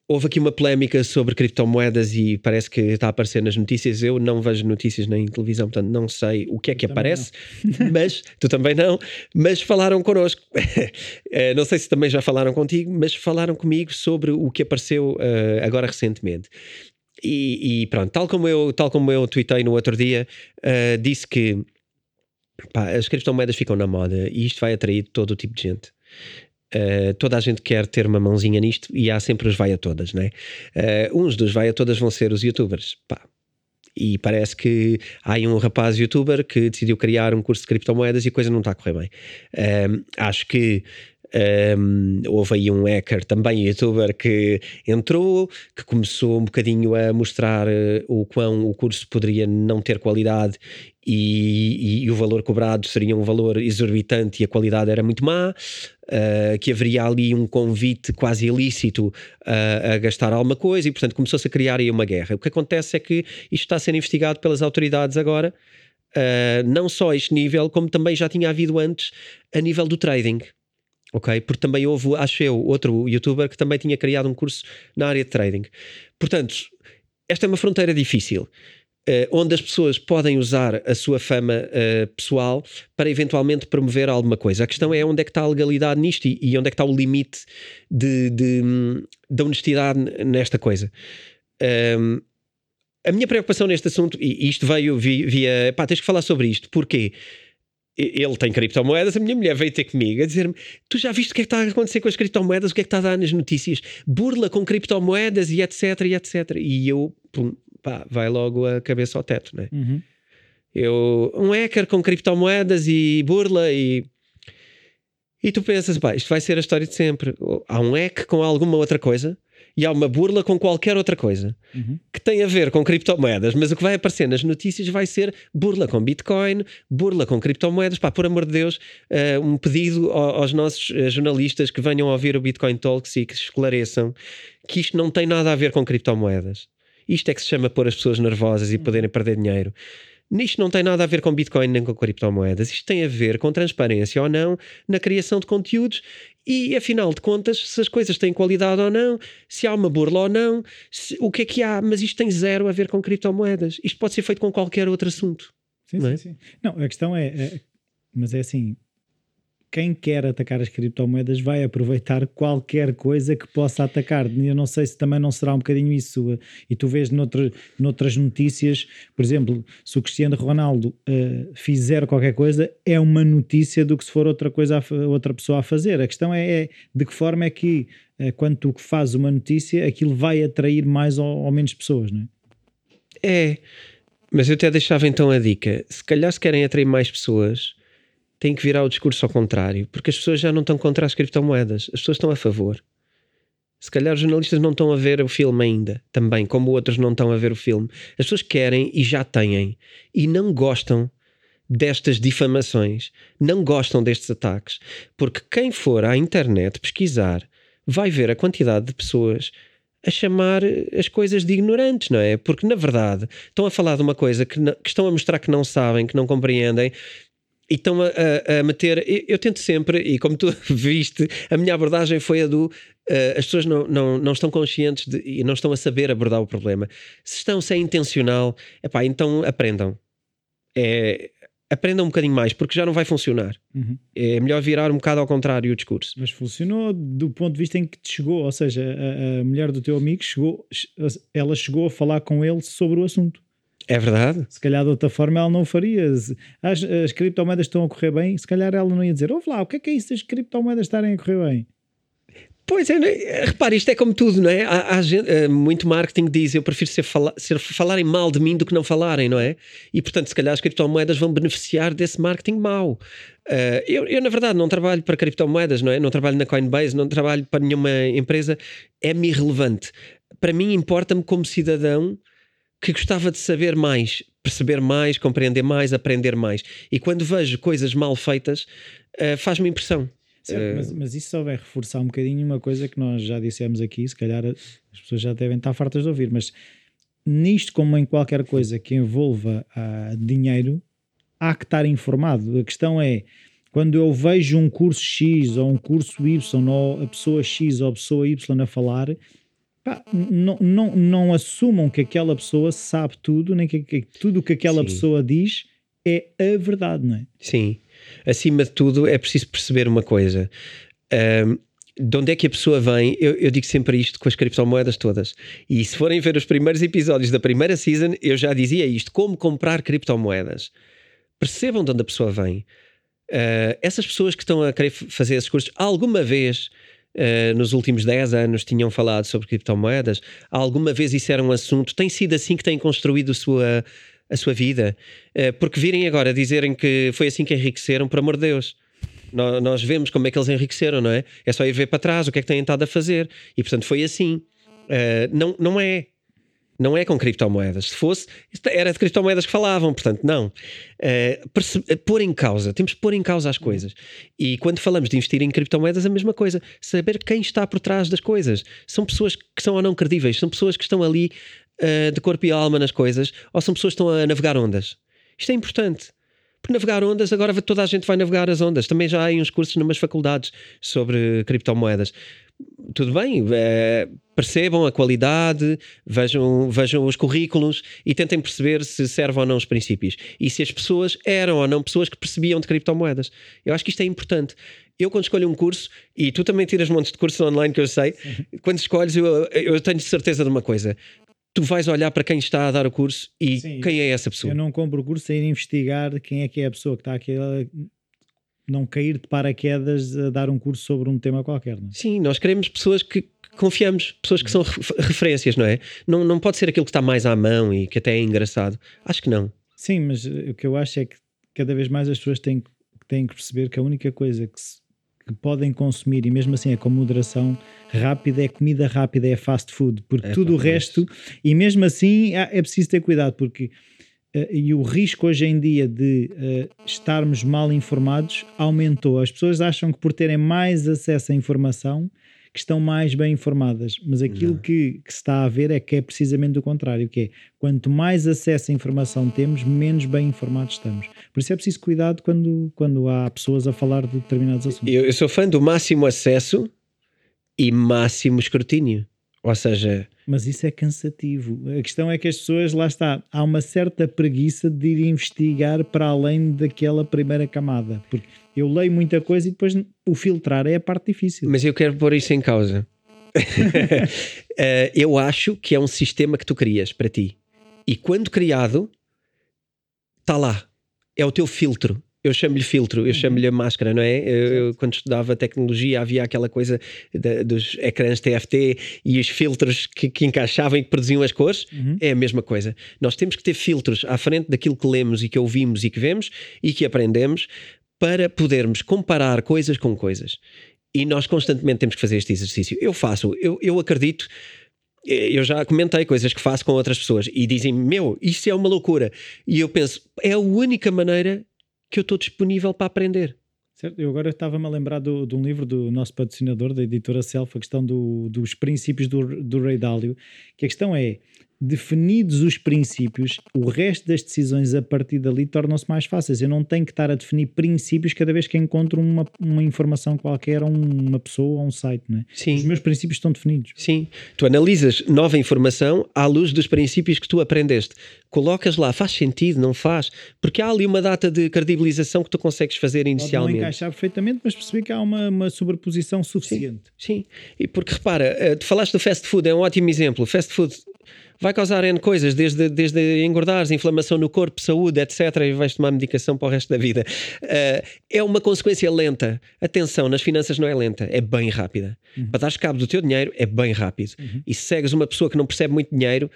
houve aqui uma polémica sobre criptomoedas e parece que está a aparecer nas notícias. Eu não vejo notícias nem em televisão, portanto não sei o que é que Eu aparece, mas tu também não, mas falaram connosco. Eh, não sei se também já falaram contigo, mas falaram comigo sobre o que apareceu uh, agora recentemente. E, e pronto, tal como eu, tal como eu tuitei no outro dia, uh, disse que pá, as criptomoedas ficam na moda e isto vai atrair todo o tipo de gente. Uh, toda a gente quer ter uma mãozinha nisto e há sempre os vai a todas, né? Uh, uns dos vai a todas vão ser os youtubers, pá. E parece que há aí um rapaz youtuber que decidiu criar um curso de criptomoedas e a coisa não está a correr bem. Um, acho que um, houve aí um hacker, também youtuber, que entrou, que começou um bocadinho a mostrar uh, o quão o curso poderia não ter qualidade e, e, e, o valor cobrado seria um valor exorbitante e a qualidade era muito má. Uh, que haveria ali um convite quase ilícito uh, a gastar alguma coisa e, portanto, começou-se a criar aí uma guerra. O que acontece é que isto está a ser investigado pelas autoridades agora, uh, não só a este nível, como também já tinha havido antes a nível do trading ok? Porque também houve, acho eu, outro youtuber que também tinha criado um curso na área de trading. Portanto, esta é uma fronteira difícil. Uh, onde as pessoas podem usar a sua fama uh, pessoal para eventualmente promover alguma coisa. A questão é onde é que está a legalidade nisto e, e onde é que está o limite de, de, de honestidade nesta coisa. Um, a minha preocupação neste assunto, e isto veio via, via pá, tens que falar sobre isto, porquê? ele tem criptomoedas, a minha mulher veio ter comigo a dizer-me: Tu já viste o que é que está a acontecer com as criptomoedas? O que é que está a dar nas notícias? Burla com criptomoedas e etc, e etc. E eu, pum, pá, vai logo a cabeça ao teto, né? Uhum. Eu, um hacker com criptomoedas e burla e. E tu pensas, pá, isto vai ser a história de sempre. Há um hack com alguma outra coisa e há uma burla com qualquer outra coisa uhum. que tem a ver com criptomoedas, mas o que vai aparecer nas notícias vai ser burla com Bitcoin, burla com criptomoedas. Pá, por amor de Deus, uh, um pedido aos nossos uh, jornalistas que venham a ouvir o Bitcoin Talks e que esclareçam que isto não tem nada a ver com criptomoedas. Isto é que se chama pôr as pessoas nervosas e poderem perder dinheiro. Nisto não tem nada a ver com Bitcoin nem com criptomoedas. Isto tem a ver com transparência ou não na criação de conteúdos e, afinal de contas, se as coisas têm qualidade ou não, se há uma burla ou não, se, o que é que há. Mas isto tem zero a ver com criptomoedas. Isto pode ser feito com qualquer outro assunto. Sim, não é? sim, sim. Não, a questão é, é. Mas é assim, quem quer atacar as criptomoedas vai aproveitar qualquer coisa que possa atacar. Eu não sei se também não será um bocadinho isso. E tu vês noutra, noutras notícias, por exemplo, se o Cristiano Ronaldo uh, fizer qualquer coisa, é uma notícia do que se for outra coisa, a, outra pessoa a fazer. A questão é, é de que forma é que, uh, quando tu fazes uma notícia, aquilo vai atrair mais ou, ou menos pessoas, não é? É, mas eu até deixava então a dica: se calhar se querem atrair mais pessoas tem que virar o discurso ao contrário, porque as pessoas já não estão contra as criptomoedas, as pessoas estão a favor. Se calhar os jornalistas não estão a ver o filme ainda, também, como outros não estão a ver o filme. As pessoas querem e já têm, e não gostam destas difamações, não gostam destes ataques, porque quem for à internet pesquisar vai ver a quantidade de pessoas a chamar as coisas de ignorantes, não é? Porque na verdade estão a falar de uma coisa que, que estão a mostrar que não sabem, que não compreendem, e estão a, a, a, meter. Eu, eu, tento sempre, e como tu viste, a minha abordagem foi a do. Uh, as pessoas não, não, não estão conscientes de, e não estão a saber abordar o problema. Se estão, se é intencional, epá, então aprendam. É, aprendam um bocadinho mais, porque já não vai funcionar. Uhum. É melhor virar um bocado ao contrário o discurso. Mas funcionou do ponto de vista em que te chegou, ou seja, a, a mulher do teu amigo chegou, ela chegou a falar com ele sobre o assunto. É verdade. Se calhar de outra forma ela não faria. As, as criptomoedas estão a correr bem, se calhar ela não ia dizer: ouve lá, o que é que é isso das criptomoedas estarem a correr bem? Pois é, repare, isto é como tudo, não é? Há, há gente, eh, muito marketing diz: eu prefiro ser, fala, ser falarem mal de mim do que não falarem, não é? E portanto, se calhar as criptomoedas vão beneficiar desse marketing mau. Uh, eu, eu, na verdade, não trabalho para criptomoedas, não é? Não trabalho na Coinbase, não trabalho para nenhuma empresa, é-me irrelevante. Para mim, importa-me como cidadão que gostava de saber mais, perceber mais, compreender mais, aprender mais. E quando vejo coisas mal feitas, uh, faz-me impressão. Certo, uh, mas, mas, isso só vai reforçar um bocadinho uma coisa que nós já dissemos aqui, se calhar as pessoas já devem estar fartas de ouvir, mas nisto, como em qualquer coisa que envolva uh, dinheiro, há que estar informado. A questão é, quando eu vejo um curso X ou um curso Y, ou a pessoa X ou a pessoa Y a falar, pá, não, não, não assumam que aquela pessoa sabe tudo, nem que, que tudo o que aquela Sim. pessoa diz é a verdade, não é? Sim. Acima de tudo, é preciso perceber uma coisa. Um, de onde é que a pessoa vem? Eu, eu, digo sempre isto com as criptomoedas todas. E se forem ver os primeiros episódios da primeira season, eu já dizia isto: como comprar criptomoedas. Percebam de onde a pessoa vem. Uh, essas pessoas que estão a querer fazer esses cursos, alguma vez uh, nos últimos 10 anos tinham falado sobre criptomoedas? Alguma vez isso era um assunto? Tem sido assim que têm construído a sua, a sua vida? Uh, porque virem agora dizerem que foi assim que enriqueceram, por amor de Deus. Nós, nós, vemos como é que eles enriqueceram, não é? É só ir ver para trás o que é que têm estado a fazer. E portanto foi assim. Uh, não, não é. Não é com criptomoedas. Se fosse, era de criptomoedas que falavam, portanto, não. Uh, pôr em causa, temos que pôr em causa as coisas. E quando falamos de investir em criptomoedas, a mesma coisa. Saber quem está por trás das coisas. São pessoas que são ou não credíveis, são pessoas que estão ali uh, de corpo e alma nas coisas, ou são pessoas que estão a navegar ondas. Isto é importante. Porque navegar ondas, agora toda a gente vai navegar as ondas. Também já há uns cursos numas faculdades sobre criptomoedas tudo bem, é, percebam a qualidade, vejam, vejam os currículos e tentem perceber se servem ou não os princípios. E se as pessoas eram ou não pessoas que percebiam de criptomoedas. Eu acho que isto é importante. Eu, quando escolho um curso, e tu também tiras montes de cursos online que eu sei, quando escolhes, eu, eu tenho certeza de uma coisa: tu vais olhar para quem está a dar o curso e Sim, quem é essa pessoa. Eu não compro o curso sem investigar quem é que é a pessoa que está aqui não cair de paraquedas a dar um curso sobre um tema qualquer. Não é? Sim, nós queremos pessoas que confiamos, pessoas que são referências, não é? Não, não pode ser aquilo que está mais à mão e que até é engraçado. Acho que não. Sim, mas o que eu acho é que cada vez mais as pessoas têm, têm que perceber que a única coisa que, se, que podem consumir, e mesmo assim é com moderação rápida, é comida rápida, é fast food, porque é, tudo o resto, e mesmo assim é, preciso ter cuidado, porque uh, e o risco hoje em dia de uh, estarmos mal informados aumentou. As pessoas acham que por terem mais acesso à informação que estão mais bem informadas, mas aquilo que, que, se está a ver é que é precisamente o contrário, que é quanto mais acesso à informação temos, menos bem informados estamos. Por isso é preciso cuidado quando, quando há pessoas a falar de determinados assuntos. Eu, eu sou fã do máximo acesso e máximo escrutínio. Ou seja, mas isso é cansativo. A questão é que as pessoas, lá está, há uma certa preguiça de ir investigar para além daquela primeira camada. Porque eu leio muita coisa e depois o filtrar é a parte difícil. Mas eu quero pôr isso em causa. uh, eu acho que é um sistema que tu crias para ti. E quando criado, está lá. É o teu filtro eu chamo-lhe filtro, eu uhum. chamo-lhe a máscara, não é? Eu, eu, quando estudava tecnologia havia aquela coisa dos ecrãs TFT e os filtros que, que encaixavam e que produziam as cores. Uhum. É a mesma coisa. Nós temos que ter filtros à frente daquilo que lemos e que ouvimos e que vemos e que aprendemos para podermos comparar coisas com coisas. E nós constantemente temos que fazer este exercício. Eu faço, eu, eu acredito eu já comentei coisas que faço com outras pessoas e dizem meu, isso é uma loucura. E eu penso, é a única maneira que eu estou disponível para aprender. Certo. Eu agora estava-me a lembrar do, de um livro do nosso patrocinador, da editora Self, a questão do, dos princípios do, do Rei Dálio, que a questão é, definidos os princípios, o resto das decisões a partir dali tornam-se mais fáceis. Eu não tenho que estar a definir princípios cada vez que encontro uma, uma informação qualquer, ou uma pessoa, ou um site, não é? Sim. Os meus princípios estão definidos. Sim. Tu analisas nova informação à luz dos princípios que tu aprendeste. Colocas lá, faz sentido, não faz? Porque há ali uma data de credibilização que tu consegues fazer inicialmente. Pode não encaixar perfeitamente, mas percebi que há uma, uma sobreposição suficiente. Sim, sim. E porque repara, eh, tu falaste do fast food, é um ótimo exemplo. Fast food vai causar N coisas, desde, desde engordares, inflamação no corpo, saúde, etc. E vais tomar medicação para o resto da vida. Uh, é uma consequência lenta. Atenção, nas finanças não é lenta, é bem rápida. Uhum. Para dar cabo do teu dinheiro é bem rápido. Uhum. E se segues uma pessoa que não percebe muito dinheiro,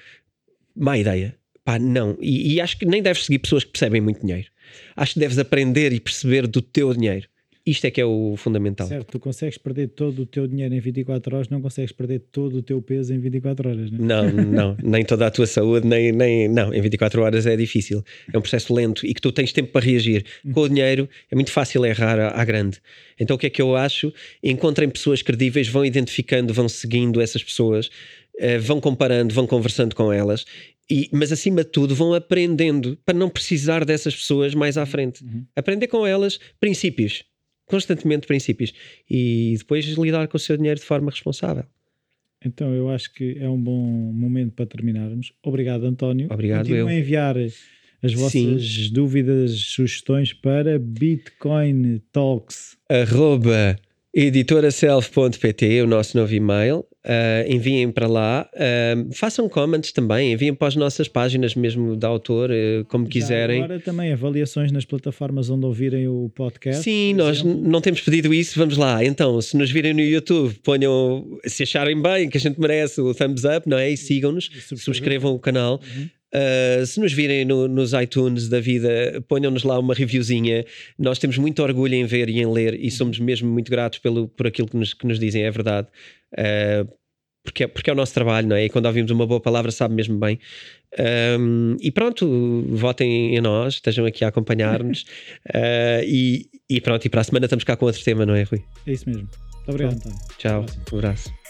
má ideia. Pá, não. E, e acho que nem deves seguir pessoas que percebem muito dinheiro. Acho que deves aprender e perceber do teu dinheiro. Isto é que é o fundamental. Certo, tu consegues perder todo o teu dinheiro em 24 horas, não consegues perder todo o teu peso em 24 horas, não é? Não, não, nem toda a tua saúde, nem, nem. Não, em 24 horas é difícil. É um processo lento e que tu tens tempo para reagir. Com o dinheiro é muito fácil errar à, à grande. Então o que é que eu acho? Encontrem pessoas credíveis, vão identificando, vão seguindo essas pessoas, eh, vão comparando, vão conversando com elas e, mas acima de tudo vão aprendendo para não precisar dessas pessoas mais à frente. Uhum. Aprender com elas princípios constantemente princípios e depois lidar com o seu dinheiro de forma responsável. Então eu acho que é um bom momento para terminarmos. Obrigado, António. Obrigado. Continuem a enviar as vossas Sim. dúvidas, sugestões para bitcointalks. Arroba editoraself.pt, o nosso novo e-mail. Uh, enviem para lá. Uh, façam comments também, enviem para as nossas páginas mesmo da autor, uh, como Já quiserem. Agora também avaliações nas plataformas onde ouvirem o podcast. Sim, nós não temos pedido isso, vamos lá. Então, se nos virem no YouTube, ponham, se acharem bem, que a gente merece o thumbs up, não é? E sigam-nos, subscrevam o canal. Uhum. Uh, se nos virem no, nos iTunes da vida, ponham-nos lá uma reviewzinha. Nós temos muito orgulho em ver e em ler e somos mesmo muito gratos pelo, por aquilo que nos, que nos dizem, é verdade. Uh, porque, é, porque é o nosso trabalho, não é? E quando ouvimos uma boa palavra, sabe mesmo bem. Um, e pronto, votem em nós, estejam aqui a acompanhar-nos. uh, e, e, pronto, e para a semana estamos cá com outro tema, não é, Rui? É isso mesmo. Muito obrigado, António. Tchau, um abraço.